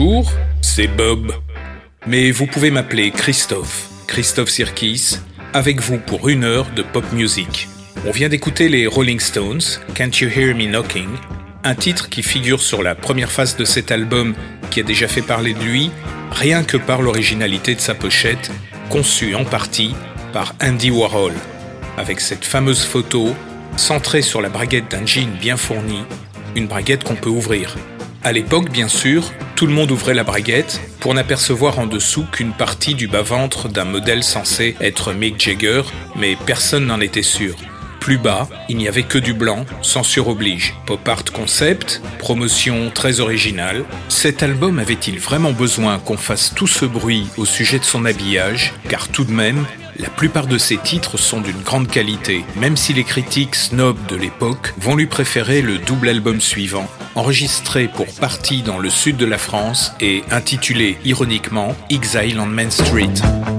Bonjour, c'est Bob. Mais vous pouvez m'appeler Christophe, Christophe Sirkis, avec vous pour une heure de pop music. On vient d'écouter les Rolling Stones, Can't You Hear Me Knocking, un titre qui figure sur la première face de cet album qui a déjà fait parler de lui, rien que par l'originalité de sa pochette, conçue en partie par Andy Warhol, avec cette fameuse photo centrée sur la braguette d'un jean bien fourni, une braguette qu'on peut ouvrir. À l'époque, bien sûr, tout le monde ouvrait la braguette pour n'apercevoir en dessous qu'une partie du bas-ventre d'un modèle censé être Mick Jagger, mais personne n'en était sûr. Plus bas, il n'y avait que du blanc, censure oblige. Pop art concept, promotion très originale. Cet album avait-il vraiment besoin qu'on fasse tout ce bruit au sujet de son habillage? Car tout de même, la plupart de ses titres sont d'une grande qualité, même si les critiques snobs de l'époque vont lui préférer le double album suivant, enregistré pour partie dans le sud de la France et intitulé ironiquement Exile on Main Street.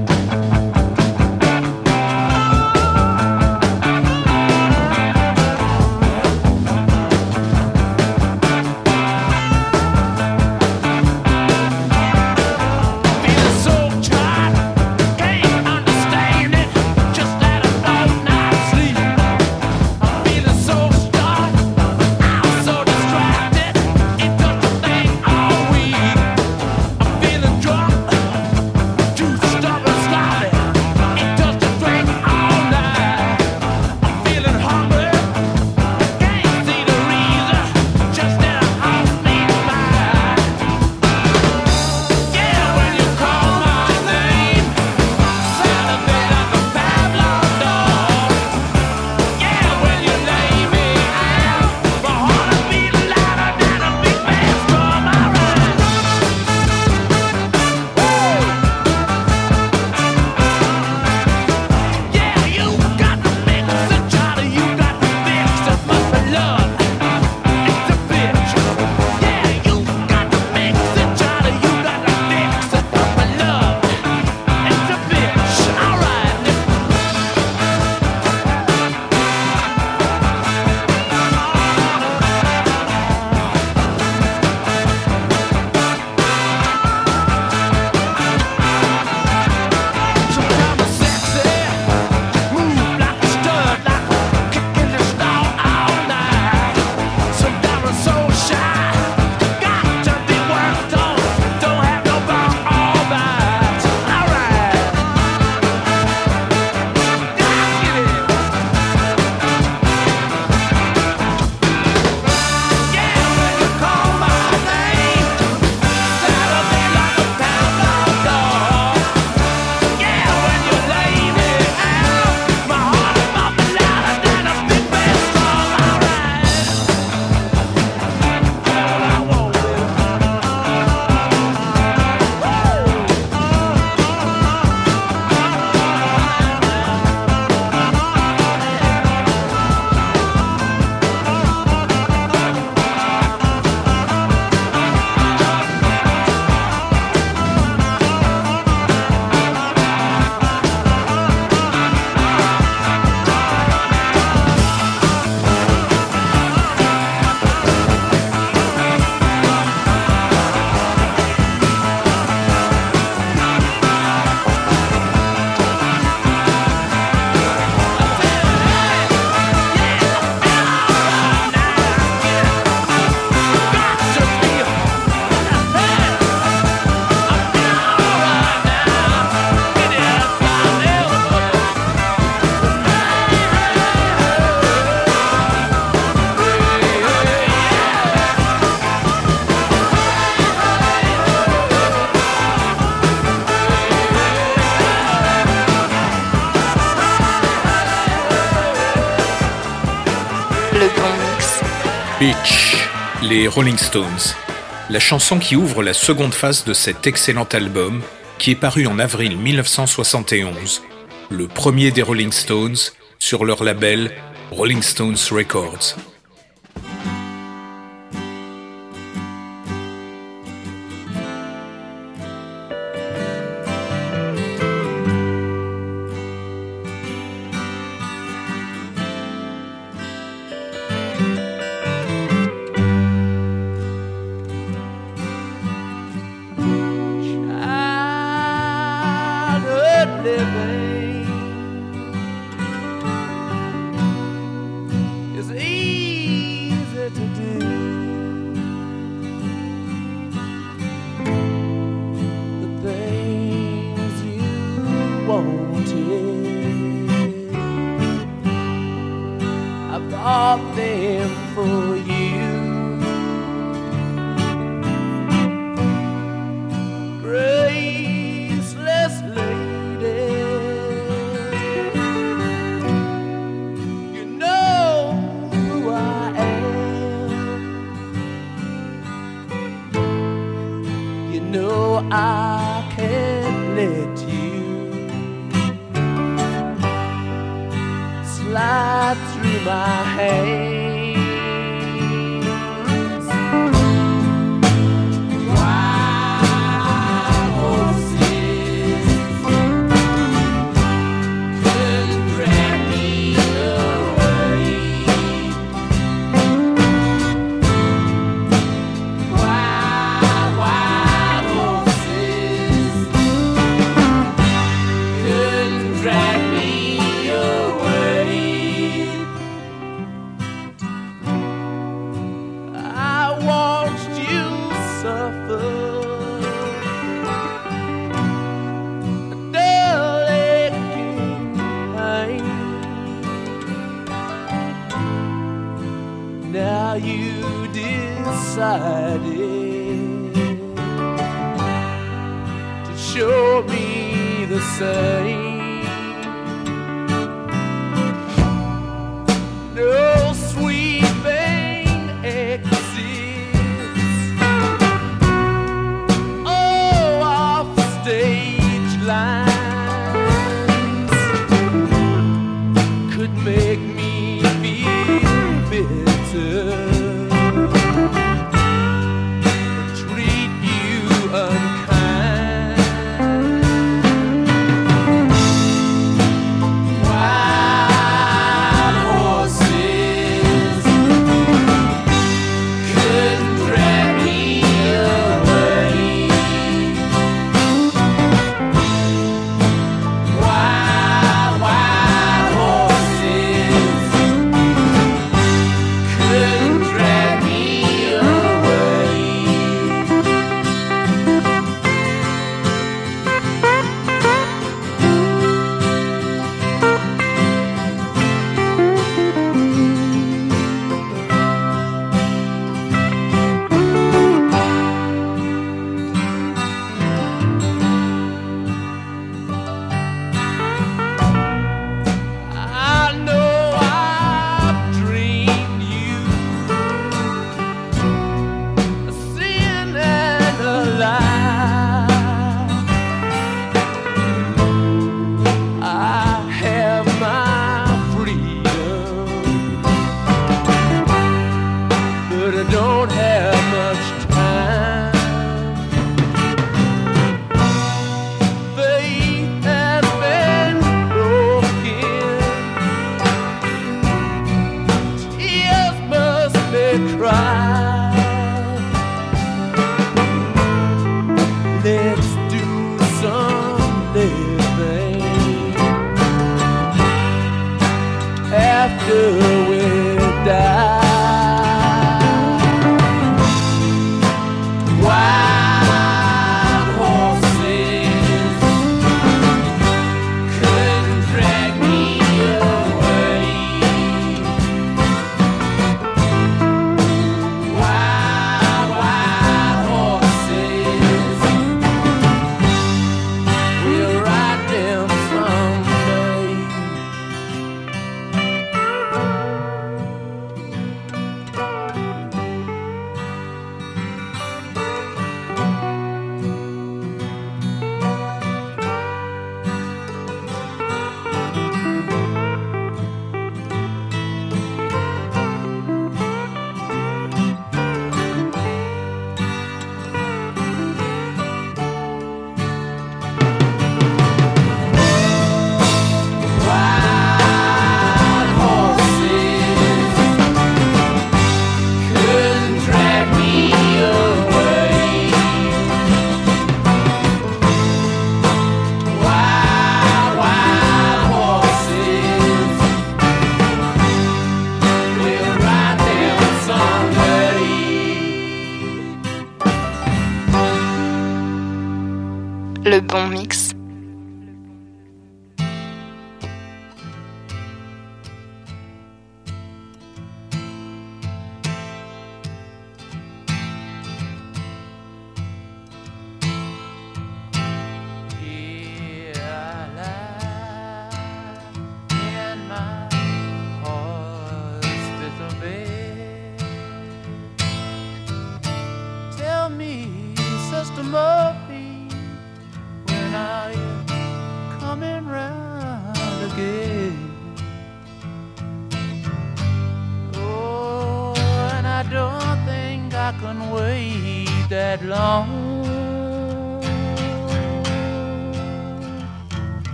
Rolling Stones. La chanson qui ouvre la seconde phase de cet excellent album, qui est paru en avril 1971, le premier des Rolling Stones sur leur label Rolling Stones Records.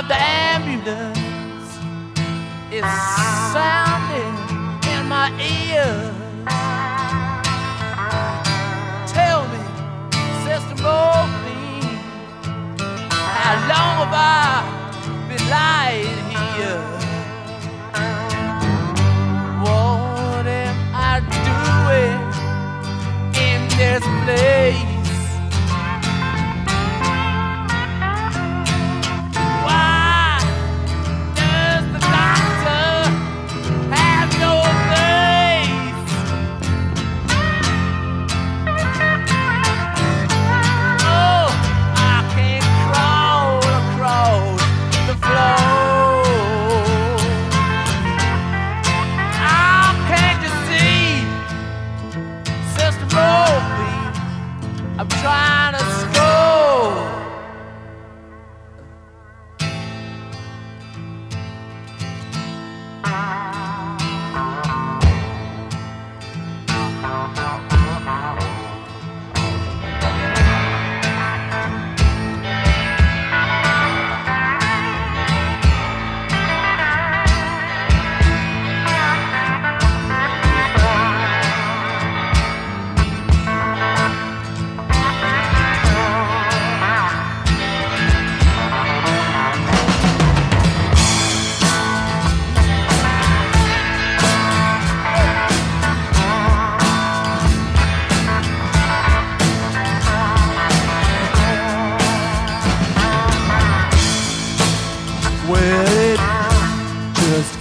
of the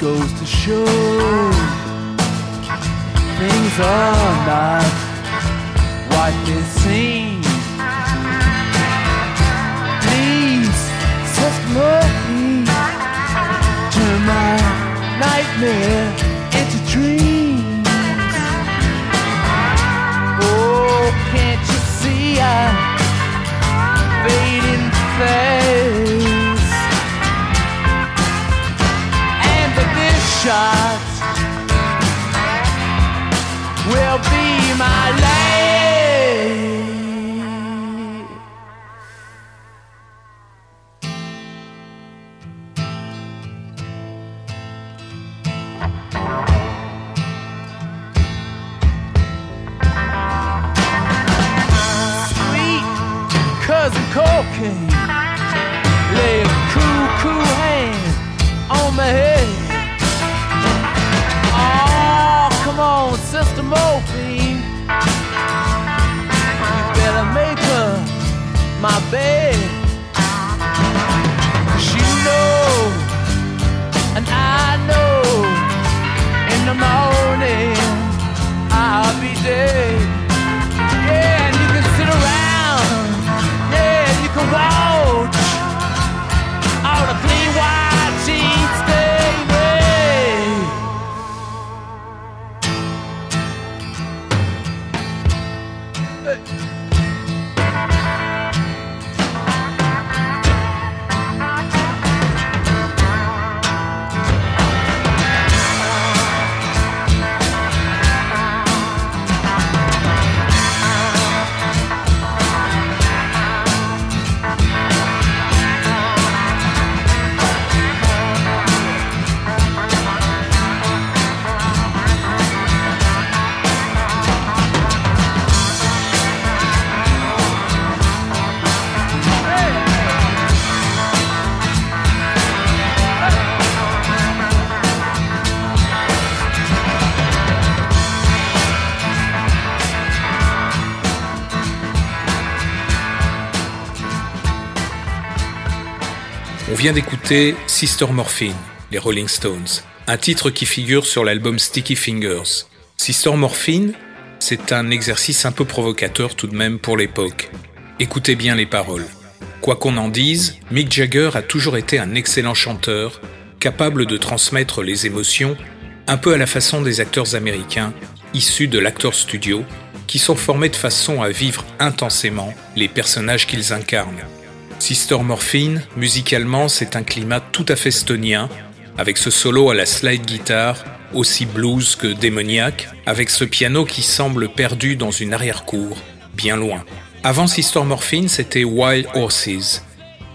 goes to show things are not what they seem. will be my last. my bed. Vient d'écouter Sister Morphine, les Rolling Stones, un titre qui figure sur l'album Sticky Fingers. Sister Morphine, c'est un exercice un peu provocateur tout de même pour l'époque. Écoutez bien les paroles. Quoi qu'on en dise, Mick Jagger a toujours été un excellent chanteur, capable de transmettre les émotions, un peu à la façon des acteurs américains issus de l'acteur studio, qui sont formés de façon à vivre intensément les personnages qu'ils incarnent. Sister Morphine, musicalement, c'est un climat tout à fait stonien, avec ce solo à la slide guitare, aussi blues que démoniaque, avec ce piano qui semble perdu dans une arrière-cour, bien loin. Avant Sister Morphine, c'était Wild Horses,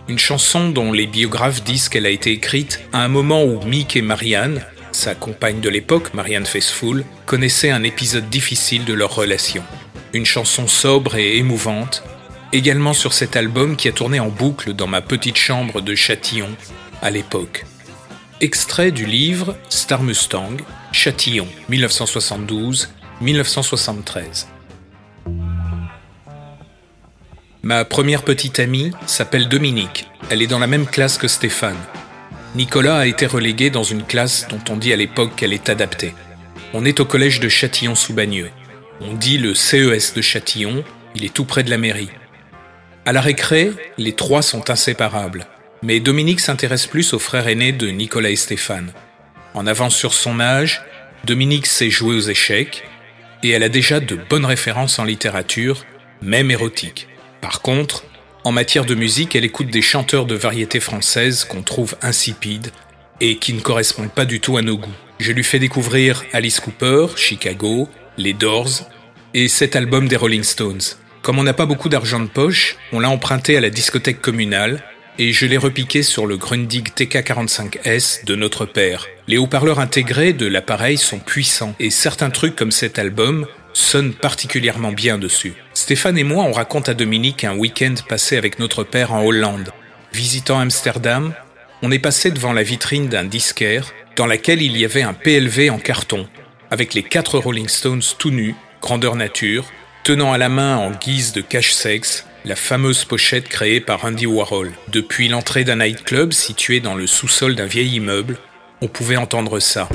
une chanson dont les biographes disent qu'elle a été écrite à un moment où Mick et Marianne, sa compagne de l'époque, Marianne Faithfull, connaissaient un épisode difficile de leur relation. Une chanson sobre et émouvante, également sur cet album qui a tourné en boucle dans ma petite chambre de Châtillon à l'époque. Extrait du livre Star Mustang, Châtillon, 1972-1973. Ma première petite amie s'appelle Dominique. Elle est dans la même classe que Stéphane. Nicolas a été relégué dans une classe dont on dit à l'époque qu'elle est adaptée. On est au collège de Châtillon-sous-Bagneux. On dit le CES de Châtillon, il est tout près de la mairie. À la récré, les trois sont inséparables. Mais Dominique s'intéresse plus aux frères aînés de Nicolas et Stéphane. En avance sur son âge, Dominique sait jouer aux échecs et elle a déjà de bonnes références en littérature, même érotique. Par contre, en matière de musique, elle écoute des chanteurs de variété française qu'on trouve insipides et qui ne correspondent pas du tout à nos goûts. Je lui fais découvrir Alice Cooper, Chicago, les Doors et cet album des Rolling Stones. Comme on n'a pas beaucoup d'argent de poche, on l'a emprunté à la discothèque communale et je l'ai repiqué sur le Grundig TK45S de notre père. Les haut-parleurs intégrés de l'appareil sont puissants et certains trucs comme cet album sonne particulièrement bien dessus. Stéphane et moi, on raconte à Dominique un week-end passé avec notre père en Hollande. Visitant Amsterdam, on est passé devant la vitrine d'un disquaire dans laquelle il y avait un PLV en carton, avec les quatre Rolling Stones tout nus, grandeur nature, tenant à la main en guise de cache-sexe la fameuse pochette créée par Andy Warhol. Depuis l'entrée d'un nightclub situé dans le sous-sol d'un vieil immeuble, on pouvait entendre ça.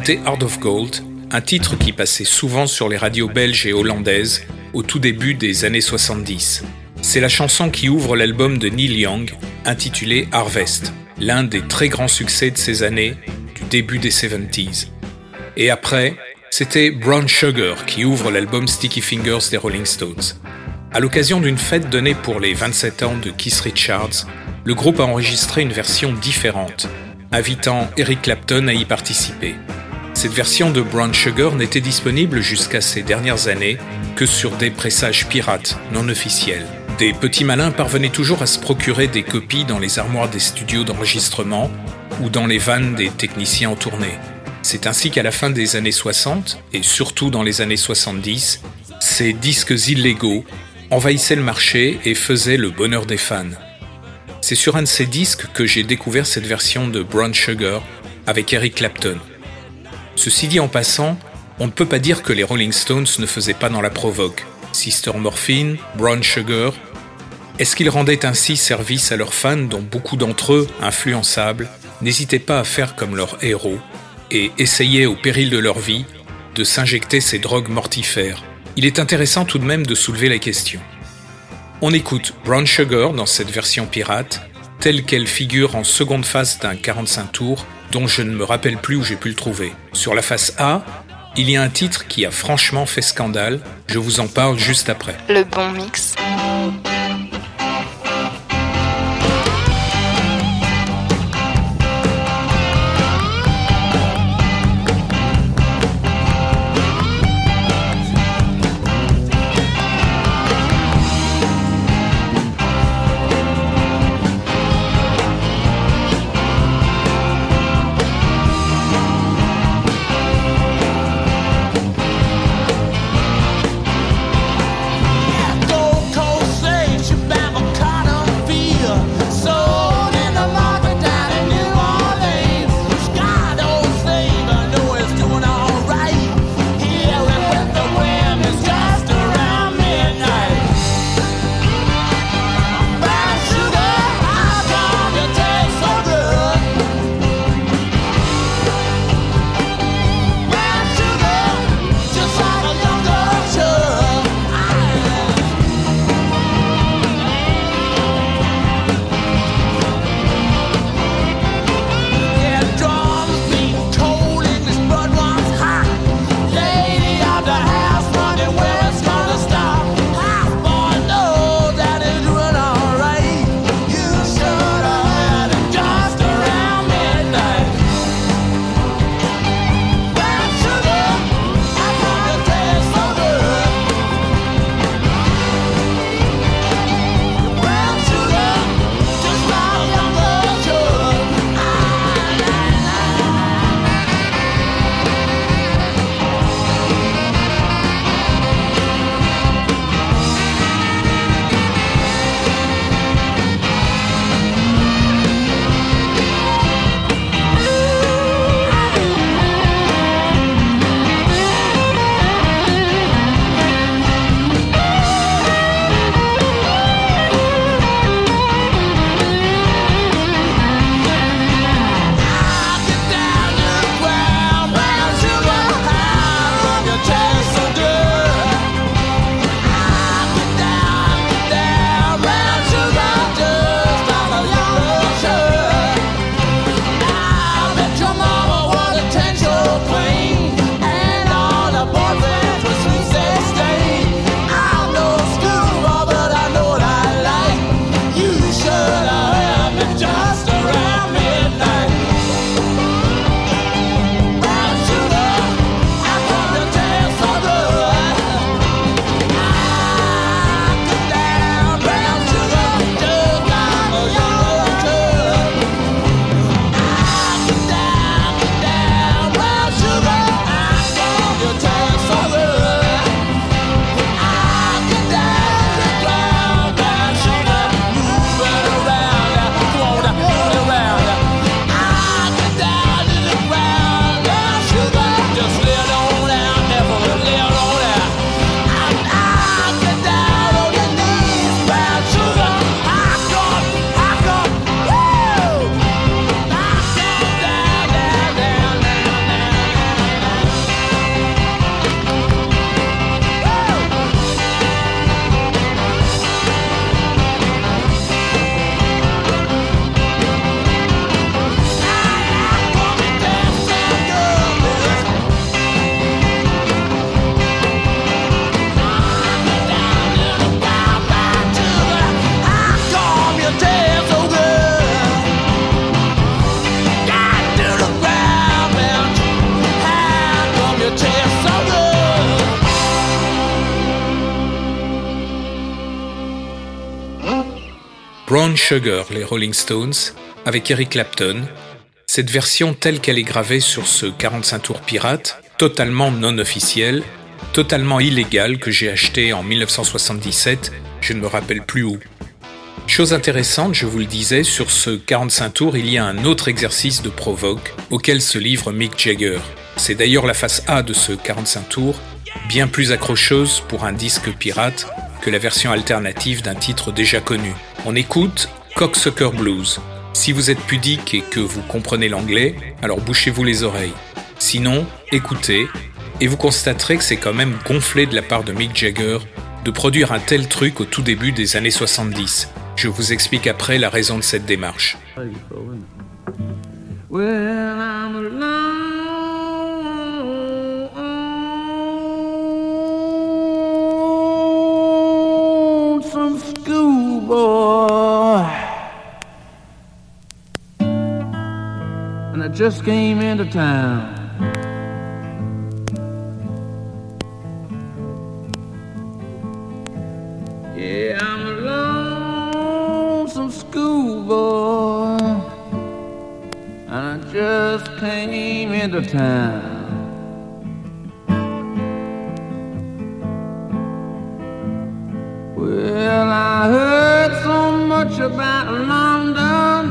A écouté Heart of Gold, un titre qui passait souvent sur les radios belges et hollandaises au tout début des années 70. C'est la chanson qui ouvre l'album de Neil Young, intitulé Harvest, l'un des très grands succès de ces années, du début des 70s. Et après, c'était Brown Sugar qui ouvre l'album Sticky Fingers des Rolling Stones. À l'occasion d'une fête donnée pour les 27 ans de Keith Richards, le groupe a enregistré une version différente, invitant Eric Clapton à y participer. Cette version de Brown Sugar n'était disponible jusqu'à ces dernières années que sur des pressages pirates non officiels. Des petits malins parvenaient toujours à se procurer des copies dans les armoires des studios d'enregistrement ou dans les vannes des techniciens en tournée. C'est ainsi qu'à la fin des années 60, et surtout dans les années 70, ces disques illégaux envahissaient le marché et faisaient le bonheur des fans. C'est sur un de ces disques que j'ai découvert cette version de Brown Sugar avec Eric Clapton. Ceci dit en passant, on ne peut pas dire que les Rolling Stones ne faisaient pas dans la provoque. Sister Morphine, Brown Sugar. Est-ce qu'ils rendaient ainsi service à leurs fans dont beaucoup d'entre eux, influençables, n'hésitaient pas à faire comme leurs héros et essayaient au péril de leur vie de s'injecter ces drogues mortifères? Il est intéressant tout de même de soulever la question. On écoute Brown Sugar dans cette version pirate, telle qu'elle figure en seconde face d'un 45 tours dont je ne me rappelle plus où j'ai pu le trouver. Sur la face A, il y a un titre qui a franchement fait scandale, je vous en parle juste après. Le bon mix. Sugar, les Rolling Stones, avec Eric Clapton. Cette version telle qu'elle est gravée sur ce 45 tours pirate, totalement non officiel, totalement illégal que j'ai acheté en 1977, je ne me rappelle plus où. Chose intéressante, je vous le disais, sur ce 45 tours, il y a un autre exercice de provoque auquel se livre Mick Jagger. C'est d'ailleurs la face A de ce 45 tours, bien plus accrocheuse pour un disque pirate que la version alternative d'un titre déjà connu. On écoute Cocksucker Blues. Si vous êtes pudique et que vous comprenez l'anglais, alors bouchez-vous les oreilles. Sinon, écoutez, et vous constaterez que c'est quand même gonflé de la part de Mick Jagger de produire un tel truc au tout début des années 70. Je vous explique après la raison de cette démarche. Schoolboy, and I just came into town. Yeah, I'm a lonesome schoolboy, and I just came into town. About London,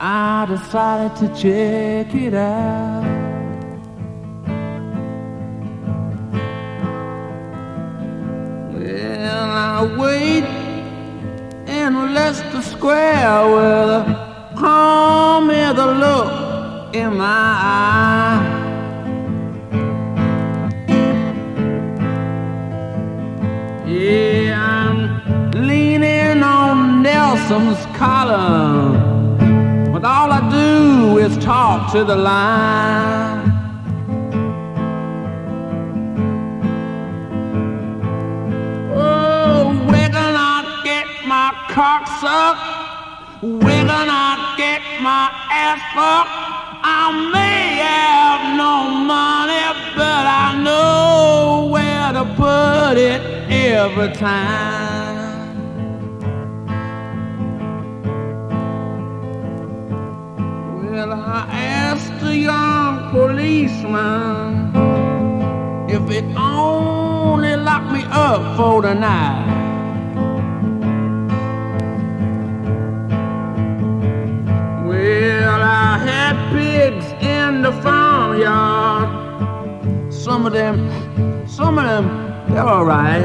I decided to check it out. Well, I wait in Leicester Square with a calm the look in my eye. Nelson's collar, but all I do is talk to the line. Oh, can I get my cock sucked? Where can I get my ass fucked? I may have no money, but I know where to put it every time. Young policeman if it only locked me up for the night. Well, I had pigs in the farmyard. Some of them, some of them, they're alright.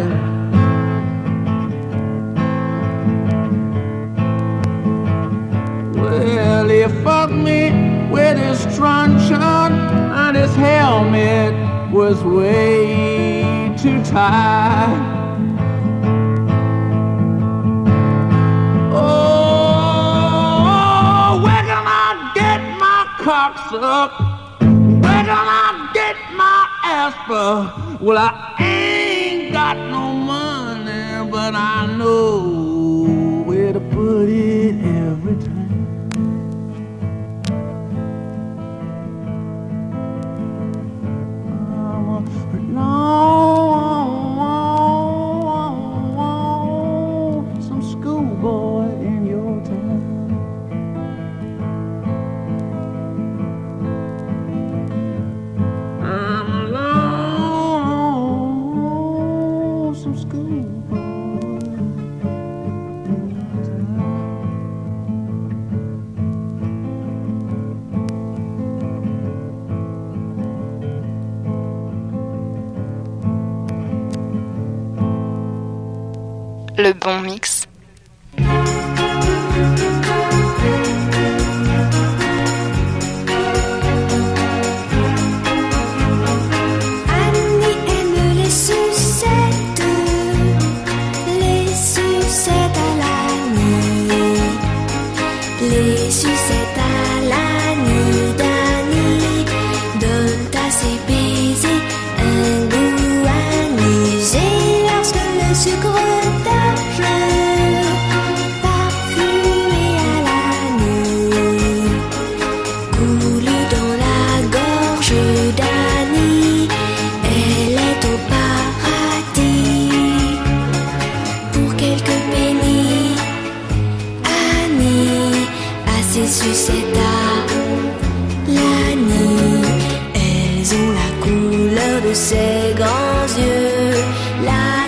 Well, he fucked me with his truncheon and his helmet was way too tight. Oh, where can I get my cock sucked? Where can I get my ass? Well, I ain't got no money, but I know Bon mix. De ses grands yeux, la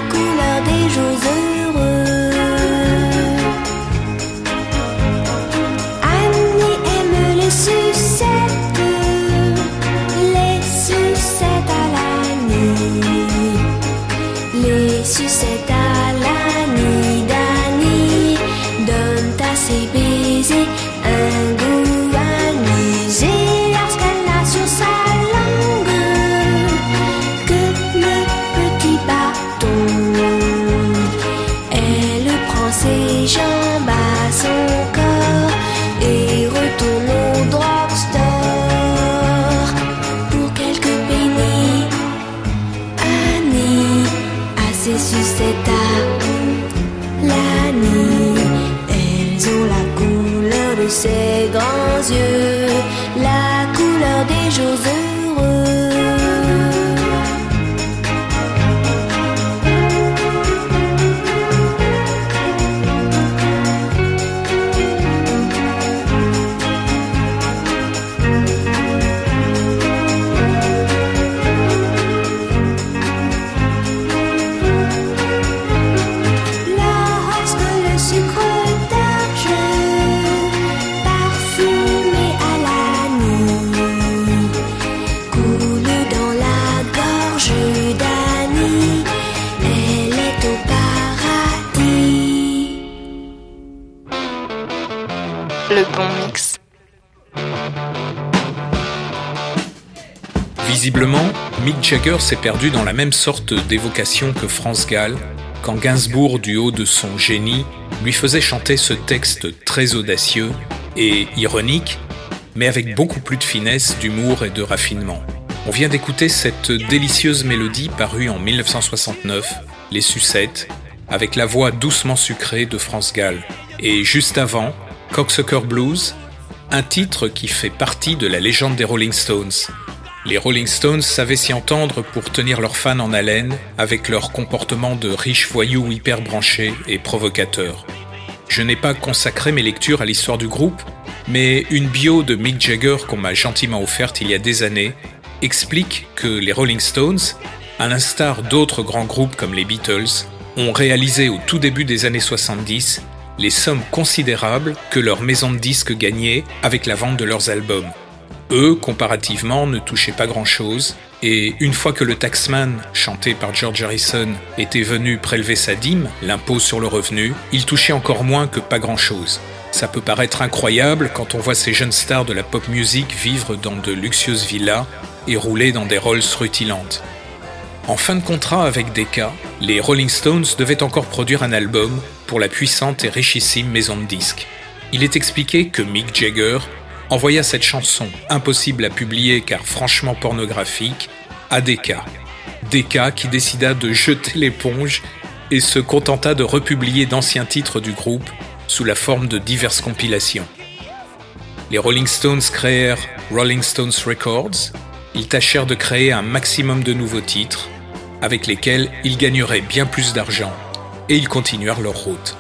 Mick Jagger s'est perdu dans la même sorte d'évocation que Franz Gall quand Gainsbourg, du haut de son génie, lui faisait chanter ce texte très audacieux et ironique, mais avec beaucoup plus de finesse, d'humour et de raffinement. On vient d'écouter cette délicieuse mélodie parue en 1969, Les Sucettes, avec la voix doucement sucrée de Franz Gall. Et juste avant, Cocksucker Blues, un titre qui fait partie de la légende des Rolling Stones. Les Rolling Stones savaient s'y entendre pour tenir leurs fans en haleine avec leur comportement de riches voyous hyper branchés et provocateurs. Je n'ai pas consacré mes lectures à l'histoire du groupe, mais une bio de Mick Jagger qu'on m'a gentiment offerte il y a des années explique que les Rolling Stones, à l'instar d'autres grands groupes comme les Beatles, ont réalisé au tout début des années 70 les sommes considérables que leur maison de disques gagnait avec la vente de leurs albums. Eux, comparativement, ne touchaient pas grand-chose, et une fois que le taxman, chanté par George Harrison, était venu prélever sa dîme, l'impôt sur le revenu, il touchait encore moins que pas grand-chose. Ça peut paraître incroyable quand on voit ces jeunes stars de la pop music vivre dans de luxueuses villas et rouler dans des Rolls rutilantes. En fin de contrat avec Decca, les Rolling Stones devaient encore produire un album pour la puissante et richissime maison de disques. Il est expliqué que Mick Jagger envoya cette chanson, impossible à publier car franchement pornographique, à Decca. Decca qui décida de jeter l'éponge et se contenta de republier d'anciens titres du groupe sous la forme de diverses compilations. Les Rolling Stones créèrent Rolling Stones Records, ils tâchèrent de créer un maximum de nouveaux titres, avec lesquels ils gagneraient bien plus d'argent, et ils continuèrent leur route.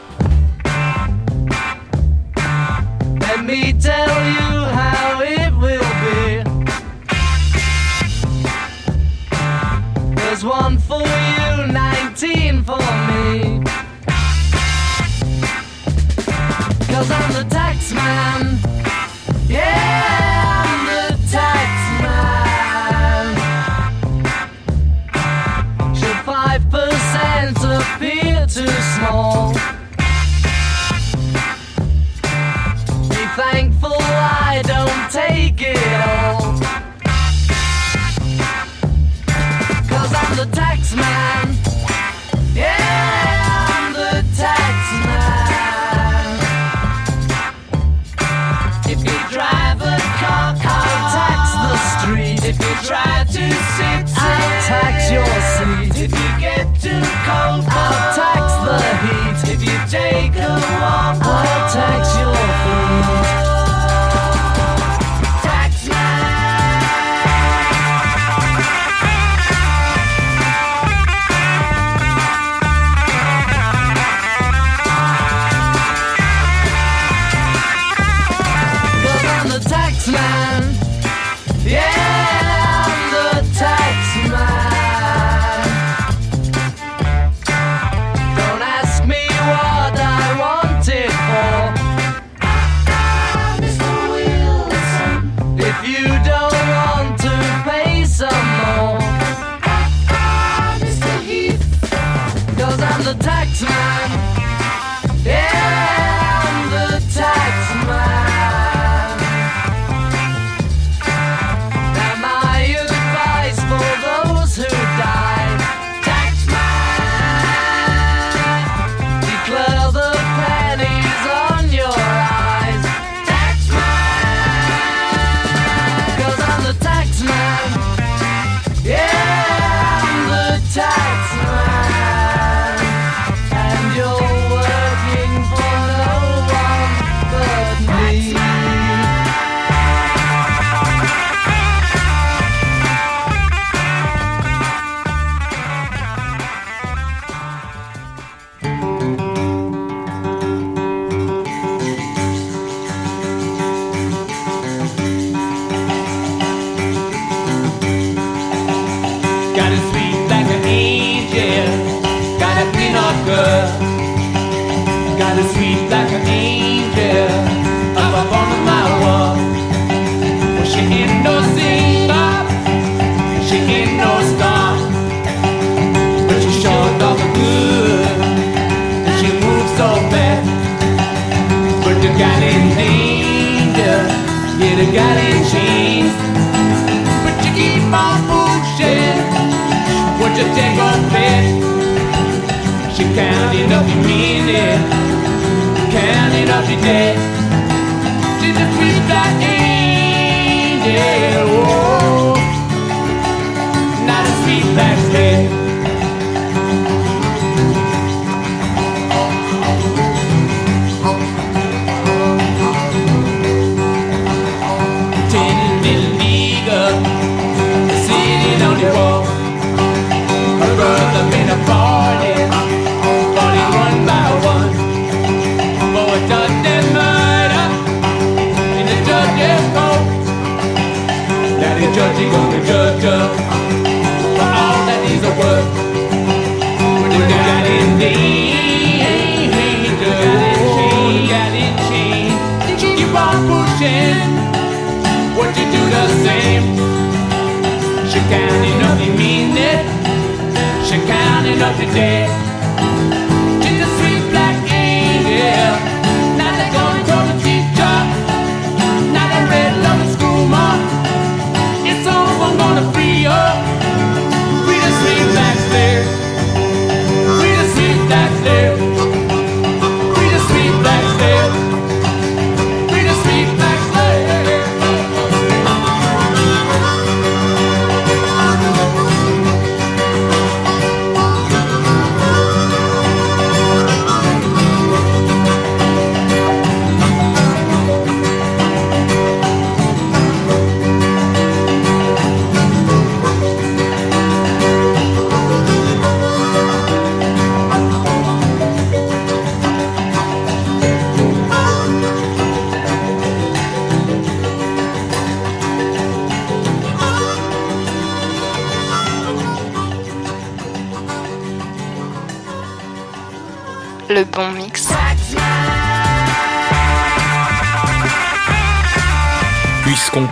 be judgy, gonna judge judge For all that is a work. We do that indeed We do that indeed That indeed Keep on pushing. What you do the same? She counting up the minute She counting up the day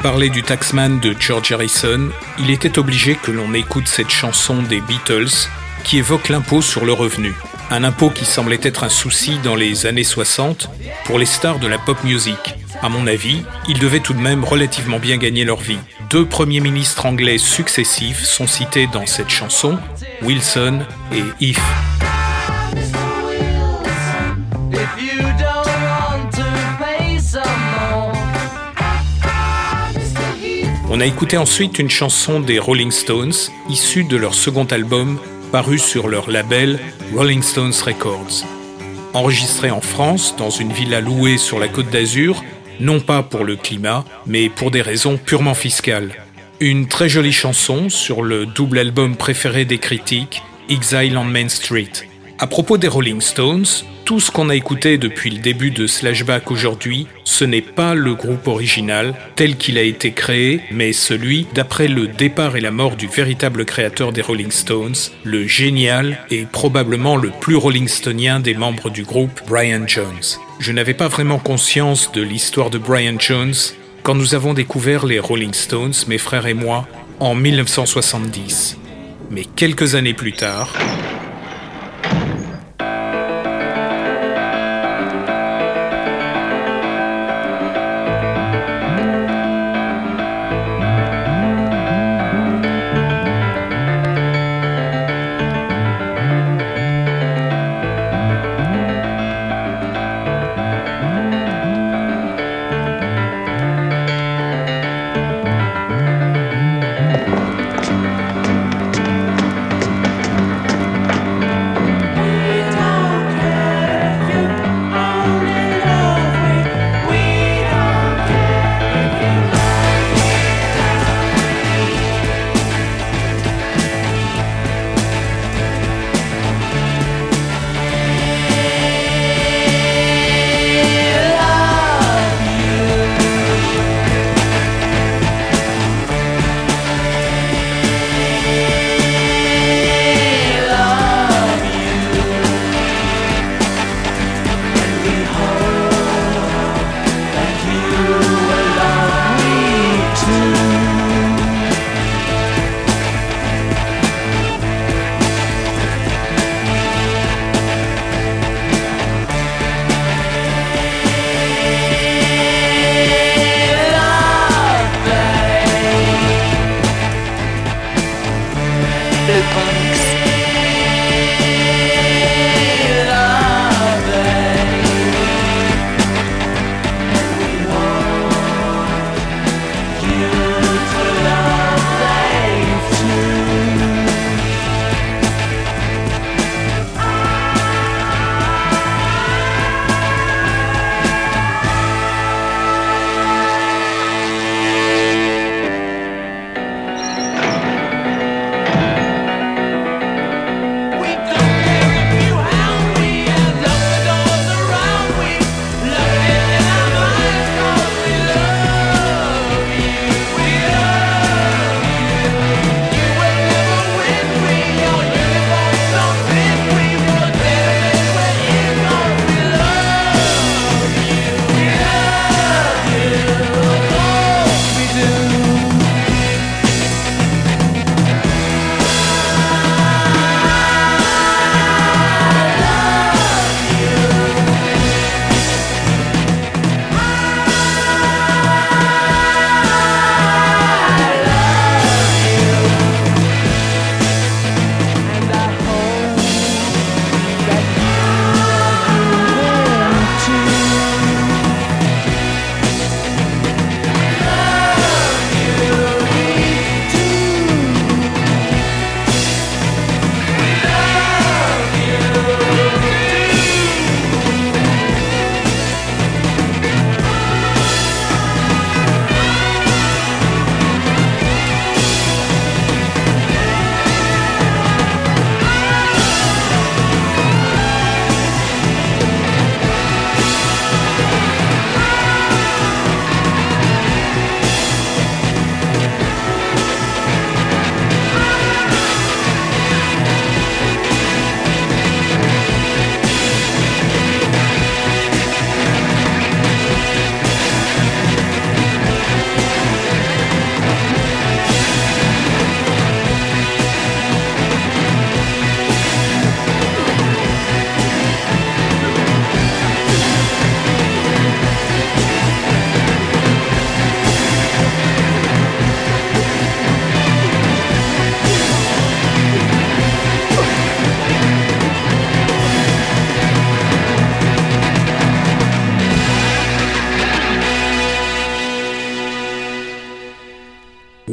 Parlait du Taxman de George Harrison, il était obligé que l'on écoute cette chanson des Beatles qui évoque l'impôt sur le revenu. Un impôt qui semblait être un souci dans les années 60 pour les stars de la pop music. À mon avis, ils devaient tout de même relativement bien gagner leur vie. Deux premiers ministres anglais successifs sont cités dans cette chanson, Wilson et. If On a écouté ensuite une chanson des Rolling Stones, issue de leur second album, paru sur leur label Rolling Stones Records. Enregistrée en France, dans une villa louée sur la côte d'Azur, non pas pour le climat, mais pour des raisons purement fiscales. Une très jolie chanson sur le double album préféré des critiques, Exile on Main Street. À propos des Rolling Stones, tout ce qu'on a écouté depuis le début de Slashback aujourd'hui, ce n'est pas le groupe original tel qu'il a été créé, mais celui d'après le départ et la mort du véritable créateur des Rolling Stones, le génial et probablement le plus Rolling Stonien des membres du groupe, Brian Jones. Je n'avais pas vraiment conscience de l'histoire de Brian Jones quand nous avons découvert les Rolling Stones, mes frères et moi, en 1970. Mais quelques années plus tard,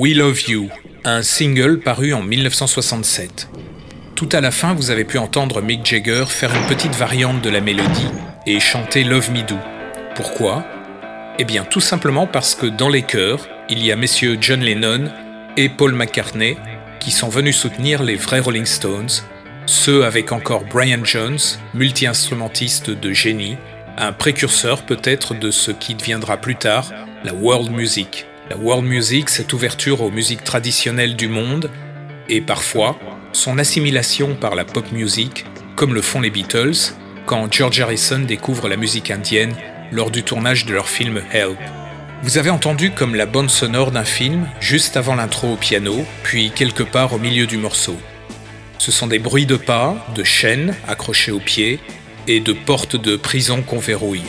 We Love You, un single paru en 1967. Tout à la fin, vous avez pu entendre Mick Jagger faire une petite variante de la mélodie et chanter Love Me Do. Pourquoi? Eh bien, tout simplement parce que dans les chœurs, il y a messieurs John Lennon et Paul McCartney qui sont venus soutenir les vrais Rolling Stones, ceux avec encore Brian Jones, multi-instrumentiste de génie, un précurseur peut-être de ce qui deviendra plus tard la world music. La world music, cette ouverture aux musiques traditionnelles du monde, et parfois son assimilation par la pop music, comme le font les Beatles, quand George Harrison découvre la musique indienne lors du tournage de leur film Help. Vous avez entendu comme la bande sonore d'un film juste avant l'intro au piano, puis quelque part au milieu du morceau. Ce sont des bruits de pas, de chaînes accrochées aux pieds et de portes de prison qu'on verrouille.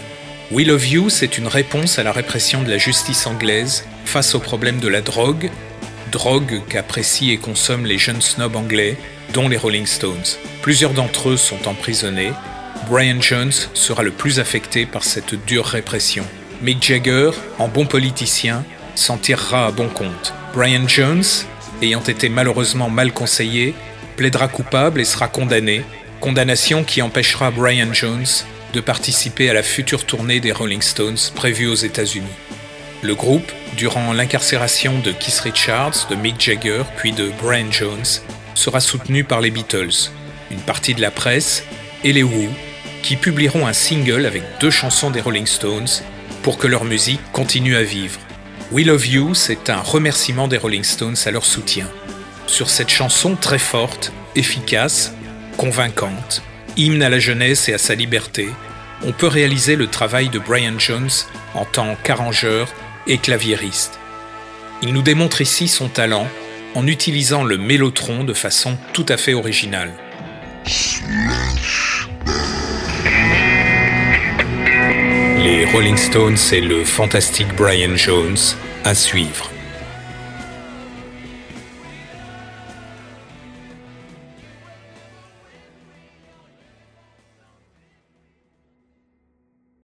We Love You, c'est une réponse à la répression de la justice anglaise face au problème de la drogue, drogue qu'apprécient et consomment les jeunes snobs anglais, dont les Rolling Stones. Plusieurs d'entre eux sont emprisonnés. Brian Jones sera le plus affecté par cette dure répression. Mick Jagger, en bon politicien, s'en tirera à bon compte. Brian Jones, ayant été malheureusement mal conseillé, plaidera coupable et sera condamné, condamnation qui empêchera Brian Jones de participer à la future tournée des Rolling Stones prévue aux États-Unis. Le groupe, durant l'incarcération de Keith Richards, de Mick Jagger puis de Brian Jones, sera soutenu par les Beatles, une partie de la presse et les Who, qui publieront un single avec deux chansons des Rolling Stones pour que leur musique continue à vivre. We Love You, c'est un remerciement des Rolling Stones à leur soutien. Sur cette chanson très forte, efficace, convaincante, hymne à la jeunesse et à sa liberté, on peut réaliser le travail de Brian Jones en tant qu'arrangeur et claviériste. Il nous démontre ici son talent en utilisant le mélotron de façon tout à fait originale. Les Rolling Stones et le fantastique Brian Jones à suivre.